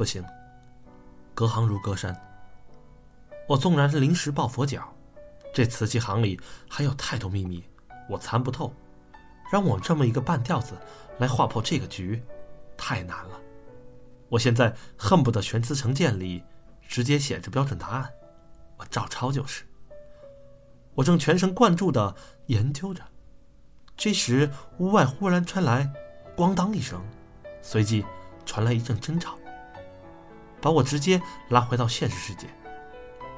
不行，隔行如隔山。我纵然是临时抱佛脚，这瓷器行里还有太多秘密，我参不透。让我这么一个半吊子来划破这个局，太难了。我现在恨不得全词成件里直接写着标准答案，我照抄就是。我正全神贯注的研究着，这时屋外忽然传来“咣当”一声，随即传来一阵争吵，把我直接拉回到现实世界。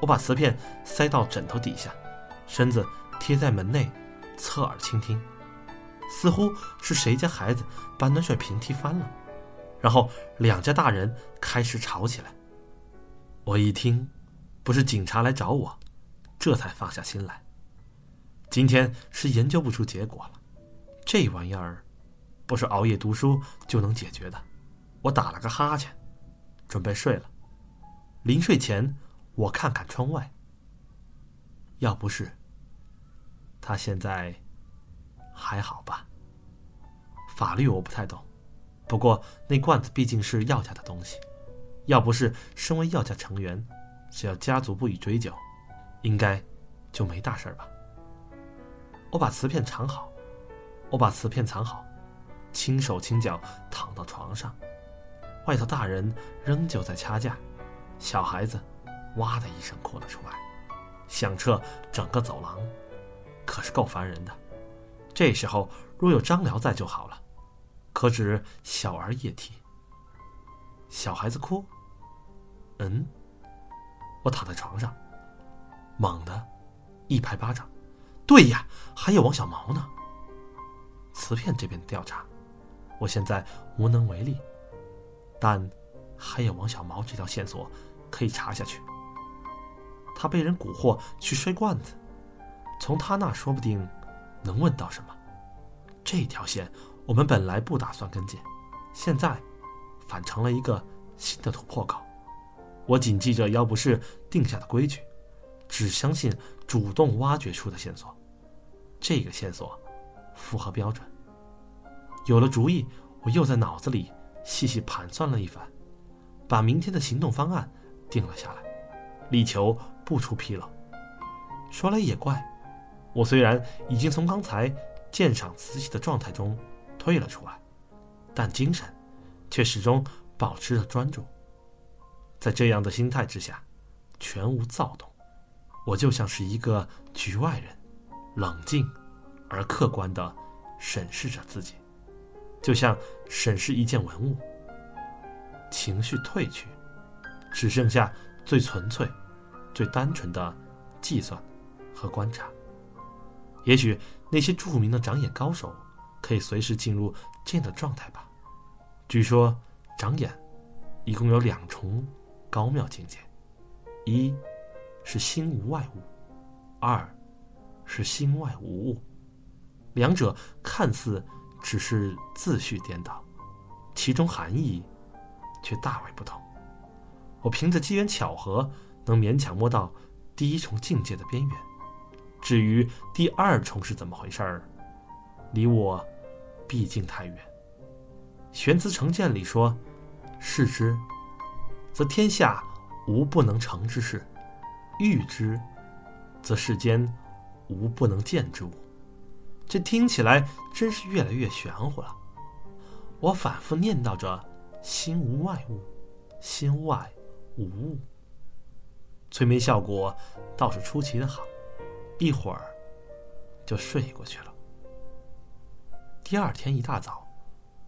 我把瓷片塞到枕头底下，身子贴在门内，侧耳倾听。似乎是谁家孩子把暖水瓶踢翻了，然后两家大人开始吵起来。我一听，不是警察来找我，这才放下心来。今天是研究不出结果了，这玩意儿不是熬夜读书就能解决的。我打了个哈欠，准备睡了。临睡前，我看看窗外。要不是他现在。还好吧。法律我不太懂，不过那罐子毕竟是药家的东西，要不是身为药家成员，只要家族不予追究，应该就没大事儿吧。我把瓷片藏好，我把瓷片藏好，轻手轻脚躺到床上，外头大人仍旧在掐架，小孩子哇的一声哭了出来，响彻整个走廊，可是够烦人的。这时候若有张辽在就好了，可只小儿夜啼。小孩子哭，嗯，我躺在床上，猛地一拍巴掌，对呀，还有王小毛呢。瓷片这边调查，我现在无能为力，但还有王小毛这条线索可以查下去。他被人蛊惑去摔罐子，从他那说不定。能问到什么？这条线我们本来不打算跟进，现在反成了一个新的突破口。我谨记着要不是定下的规矩，只相信主动挖掘出的线索。这个线索符合标准。有了主意，我又在脑子里细细盘算了一番，把明天的行动方案定了下来，力求不出纰漏。说来也怪。我虽然已经从刚才鉴赏瓷器的状态中退了出来，但精神却始终保持着专注。在这样的心态之下，全无躁动，我就像是一个局外人，冷静而客观地审视着自己，就像审视一件文物。情绪褪去，只剩下最纯粹、最单纯的计算和观察。也许那些著名的长眼高手可以随时进入这样的状态吧。据说长眼一共有两重高妙境界：一是心无外物，二是心外无物。两者看似只是自序颠倒，其中含义却大为不同。我凭着机缘巧合，能勉强摸到第一重境界的边缘。至于第二重是怎么回事儿，离我毕竟太远。玄慈成见里说：“视之，则天下无不能成之事；欲之，则世间无不能见之物。”这听起来真是越来越玄乎了。我反复念叨着：“心无外物，心外无物。”催眠效果倒是出奇的好。一会儿，就睡过去了。第二天一大早，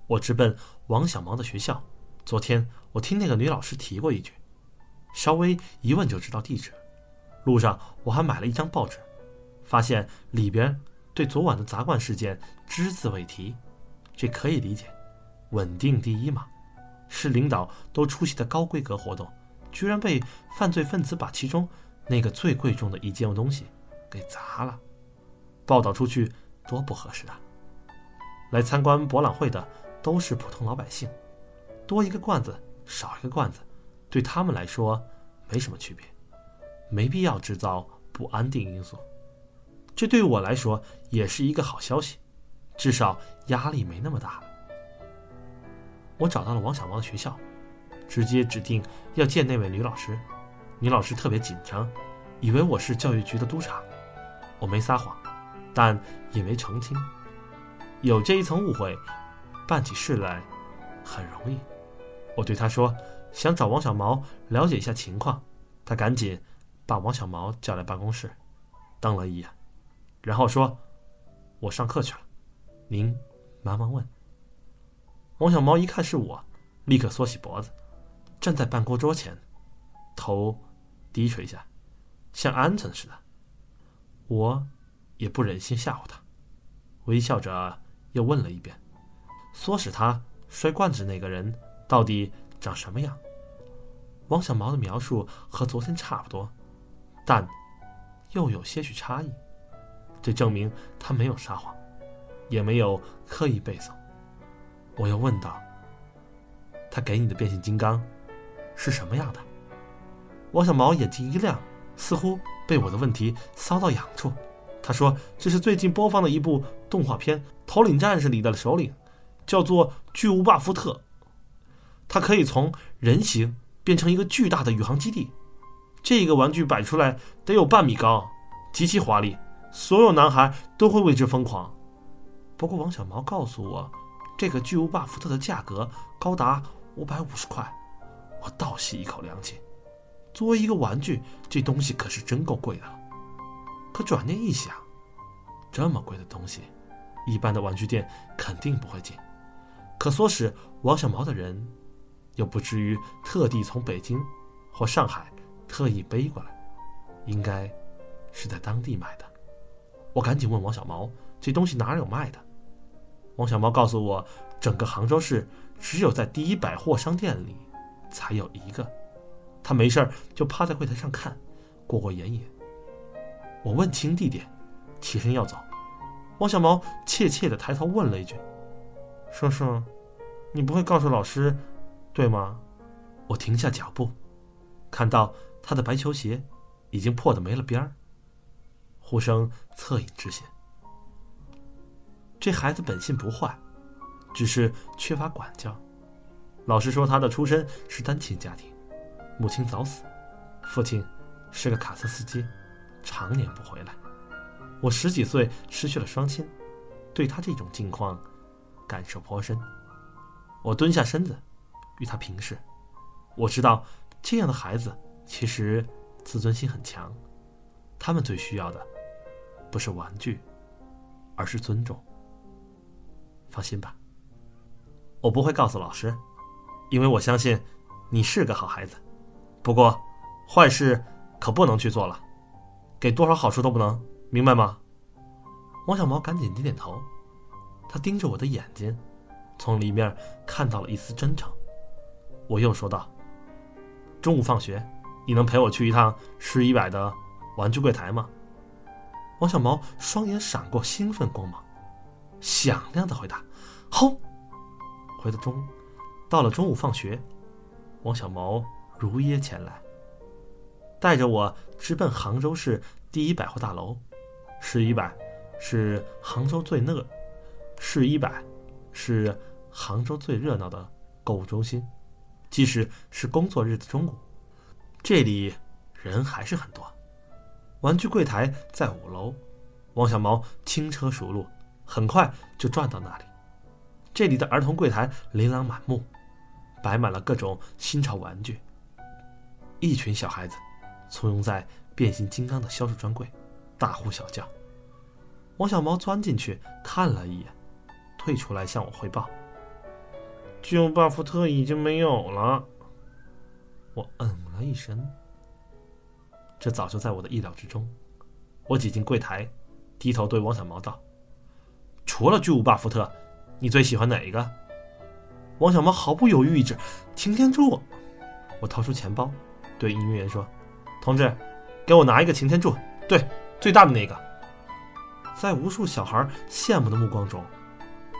我直奔王小毛的学校。昨天我听那个女老师提过一句，稍微一问就知道地址。路上我还买了一张报纸，发现里边对昨晚的砸罐事件只字未提。这可以理解，稳定第一嘛。市领导都出席的高规格活动，居然被犯罪分子把其中那个最贵重的一件东西。给砸了，报道出去多不合适啊！来参观博览会的都是普通老百姓，多一个罐子少一个罐子，对他们来说没什么区别，没必要制造不安定因素。这对我来说也是一个好消息，至少压力没那么大。我找到了王小毛的学校，直接指定要见那位女老师。女老师特别紧张，以为我是教育局的督察。我没撒谎，但也没澄清。有这一层误会，办起事来很容易。我对他说：“想找王小毛了解一下情况。”他赶紧把王小毛叫来办公室，瞪了一眼，然后说：“我上课去了，您忙忙问。”王小毛一看是我，立刻缩起脖子，站在办公桌前，头低垂下，像鹌鹑似的。我也不忍心吓唬他，微笑着又问了一遍：“唆使他摔罐子那个人到底长什么样？”王小毛的描述和昨天差不多，但又有些许差异，这证明他没有撒谎，也没有刻意背诵。我又问道：“他给你的变形金刚是什么样的？”王小毛眼睛一亮，似乎被我的问题搔到痒处。他说：“这是最近播放的一部动画片《头领战士》里的首领，叫做巨无霸福特。他可以从人形。”变成一个巨大的宇航基地，这个玩具摆出来得有半米高，极其华丽，所有男孩都会为之疯狂。不过王小毛告诉我，这个巨无霸福特的价格高达五百五十块，我倒吸一口凉气。作为一个玩具，这东西可是真够贵的了。可转念一想，这么贵的东西，一般的玩具店肯定不会进，可唆使王小毛的人。又不至于特地从北京或上海特意背过来，应该是在当地买的。我赶紧问王小毛：“这东西哪有卖的？”王小毛告诉我：“整个杭州市只有在第一百货商店里才有一个。”他没事就趴在柜台上看，过过眼瘾。我问清地点，起身要走，王小毛怯怯的抬头问了一句：“叔叔，你不会告诉老师？”对吗？我停下脚步，看到他的白球鞋已经破得没了边儿。呼声恻隐之心。这孩子本性不坏，只是缺乏管教。老师说他的出身是单亲家庭，母亲早死，父亲是个卡车司机，常年不回来。我十几岁失去了双亲，对他这种境况感受颇深。我蹲下身子。与他平视，我知道这样的孩子其实自尊心很强，他们最需要的不是玩具，而是尊重。放心吧，我不会告诉老师，因为我相信你是个好孩子。不过，坏事可不能去做了，给多少好处都不能，明白吗？王小毛赶紧点点头，他盯着我的眼睛，从里面看到了一丝真诚。我又说道：“中午放学，你能陪我去一趟市一百的玩具柜台吗？”王小毛双眼闪过兴奋光芒，响亮的回答：“好。”回到中，到了中午放学，王小毛如约前来，带着我直奔杭州市第一百货大楼。市一百是杭州最热，市一百是杭州最热闹的购物中心。即使是工作日的中午，这里人还是很多。玩具柜台在五楼，王小毛轻车熟路，很快就转到那里。这里的儿童柜台琳琅满目，摆满了各种新潮玩具。一群小孩子簇拥在变形金刚的销售专柜，大呼小叫。王小毛钻进去看了一眼，退出来向我汇报。巨无霸福特已经没有了。我嗯了一声，这早就在我的意料之中。我挤进柜台，低头对王小毛道：“除了巨无霸福特，你最喜欢哪一个？”王小毛毫不犹豫一指：“擎天柱。”我掏出钱包，对营业员说：“同志，给我拿一个擎天柱，对，最大的那个。”在无数小孩羡慕的目光中，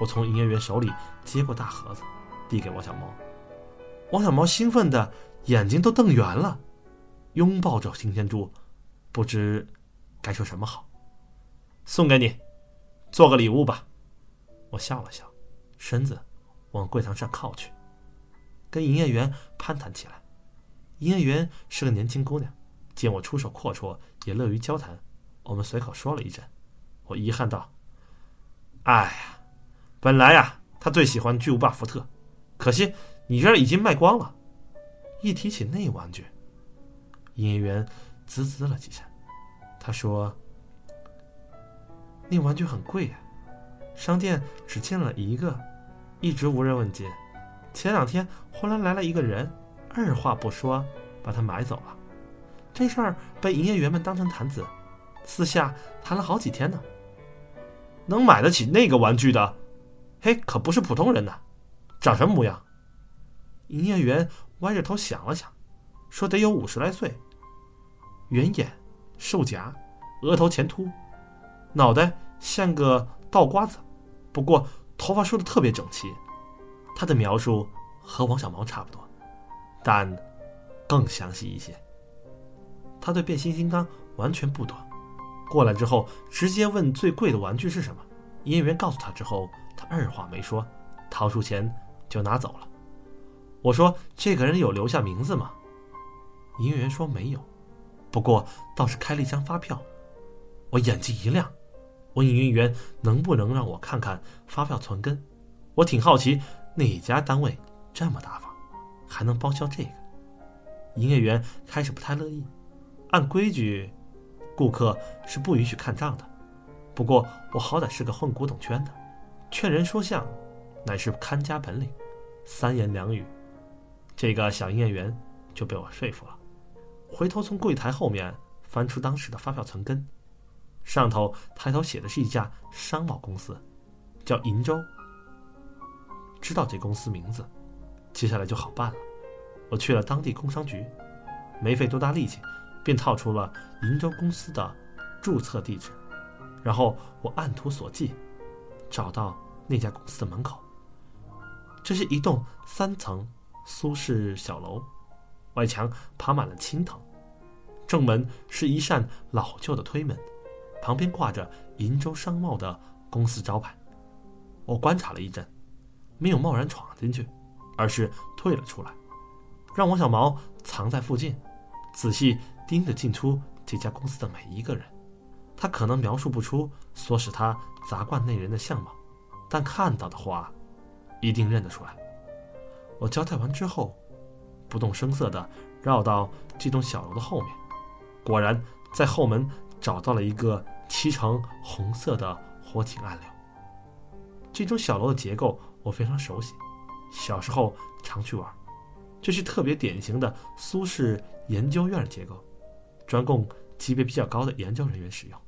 我从营业员手里接过大盒子。递给王小毛，王小毛兴奋的眼睛都瞪圆了，拥抱着擎天柱，不知该说什么好。送给你，做个礼物吧。我笑了笑，身子往柜台上靠去，跟营业员。攀谈起来。营业员是个年轻姑娘，见我出手阔绰，也乐于交谈。我们随口说了一阵，我遗憾道：“哎呀，本来呀，他最喜欢巨无霸福特，可惜你这儿已经卖光了。”一提起那玩具，营业员滋滋了几声，他说：“那玩具很贵呀，商店只见了一个，一直无人问津。前两天忽然来了一个人，二话不说把它买走了。这事儿被营业员们当成谈资。”私下谈了好几天呢。能买得起那个玩具的，嘿，可不是普通人呐。长什么模样？营业员歪着头想了想，说：“得有五十来岁，圆眼，瘦颊，额头前凸，脑袋像个倒瓜子，不过头发梳的特别整齐。”他的描述和王小毛差不多，但更详细一些。他对变形金刚完全不懂。过来之后，直接问最贵的玩具是什么。营业员告诉他之后，他二话没说，掏出钱就拿走了。我说：“这个人有留下名字吗？”营业员说：“没有，不过倒是开了一张发票。”我眼睛一亮，问营业员：“能不能让我看看发票存根？我挺好奇哪家单位这么大方，还能报销这个。”营业员开始不太乐意，按规矩。顾客是不允许看账的，不过我好歹是个混古董圈的，劝人说相，乃是看家本领。三言两语，这个小营业员就被我说服了。回头从柜台后面翻出当时的发票存根，上头抬头写的是一家商贸公司，叫银州。知道这公司名字，接下来就好办了。我去了当地工商局，没费多大力气。便套出了银州公司的注册地址，然后我按图索骥，找到那家公司的门口。这是一栋三层苏式小楼，外墙爬满了青藤，正门是一扇老旧的推门，旁边挂着银州商贸的公司招牌。我观察了一阵，没有贸然闯进去，而是退了出来，让王小毛藏在附近，仔细。盯着进出这家公司的每一个人，他可能描述不出唆使他砸罐那人的相貌，但看到的话，一定认得出来。我交代完之后，不动声色地绕到这栋小楼的后面，果然在后门找到了一个漆成红色的火警按钮。这种小楼的结构我非常熟悉，小时候常去玩，这是特别典型的苏式研究院结构。专供级别比较高的研究人员使用，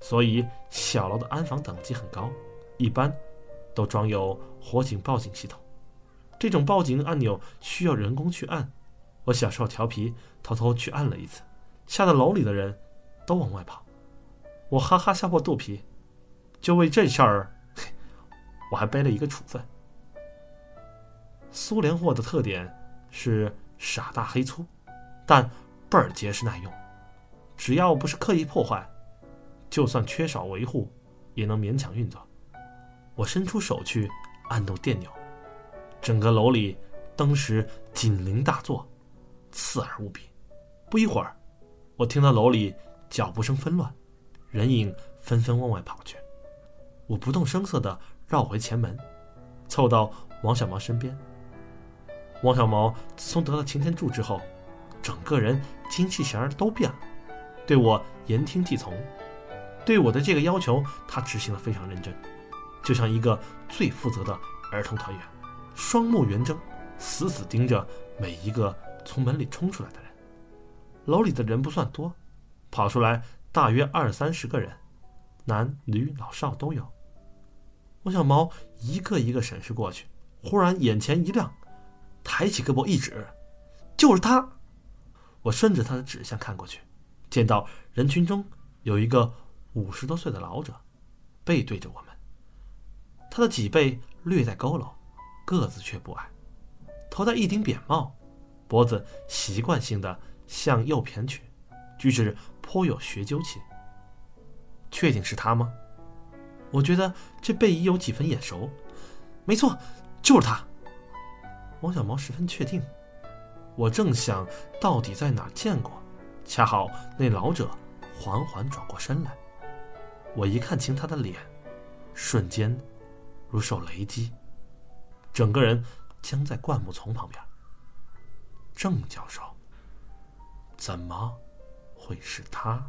所以小楼的安防等级很高，一般都装有火警报警系统。这种报警按钮需要人工去按，我小时候调皮，偷偷去按了一次，吓得楼里的人都往外跑。我哈哈笑破肚皮，就为这事儿，我还背了一个处分。苏联货的特点是傻大黑粗，但倍儿结实耐用。只要不是刻意破坏，就算缺少维护，也能勉强运作。我伸出手去按动电钮，整个楼里当时警铃大作，刺耳无比。不一会儿，我听到楼里脚步声纷乱，人影纷纷往外跑去。我不动声色地绕回前门，凑到王小毛身边。王小毛自从得了擎天柱之后，整个人精气神儿都变了。对我言听计从，对我的这个要求，他执行的非常认真，就像一个最负责的儿童团员，双目圆睁，死死盯着每一个从门里冲出来的人。楼里的人不算多，跑出来大约二三十个人，男女老少都有。我小猫一个一个审视过去，忽然眼前一亮，抬起胳膊一指：“就是他！”我顺着他的指向看过去。见到人群中有一个五十多岁的老者，背对着我们。他的脊背略带佝偻，个子却不矮，头戴一顶扁帽，脖子习惯性的向右偏曲，举止颇有学究气。确定是他吗？我觉得这背影有几分眼熟。没错，就是他。王小毛十分确定。我正想到底在哪见过，恰好那老者缓缓转过身来，我一看清他的脸，瞬间如受雷击，整个人僵在灌木丛旁边。郑教授，怎么会是他？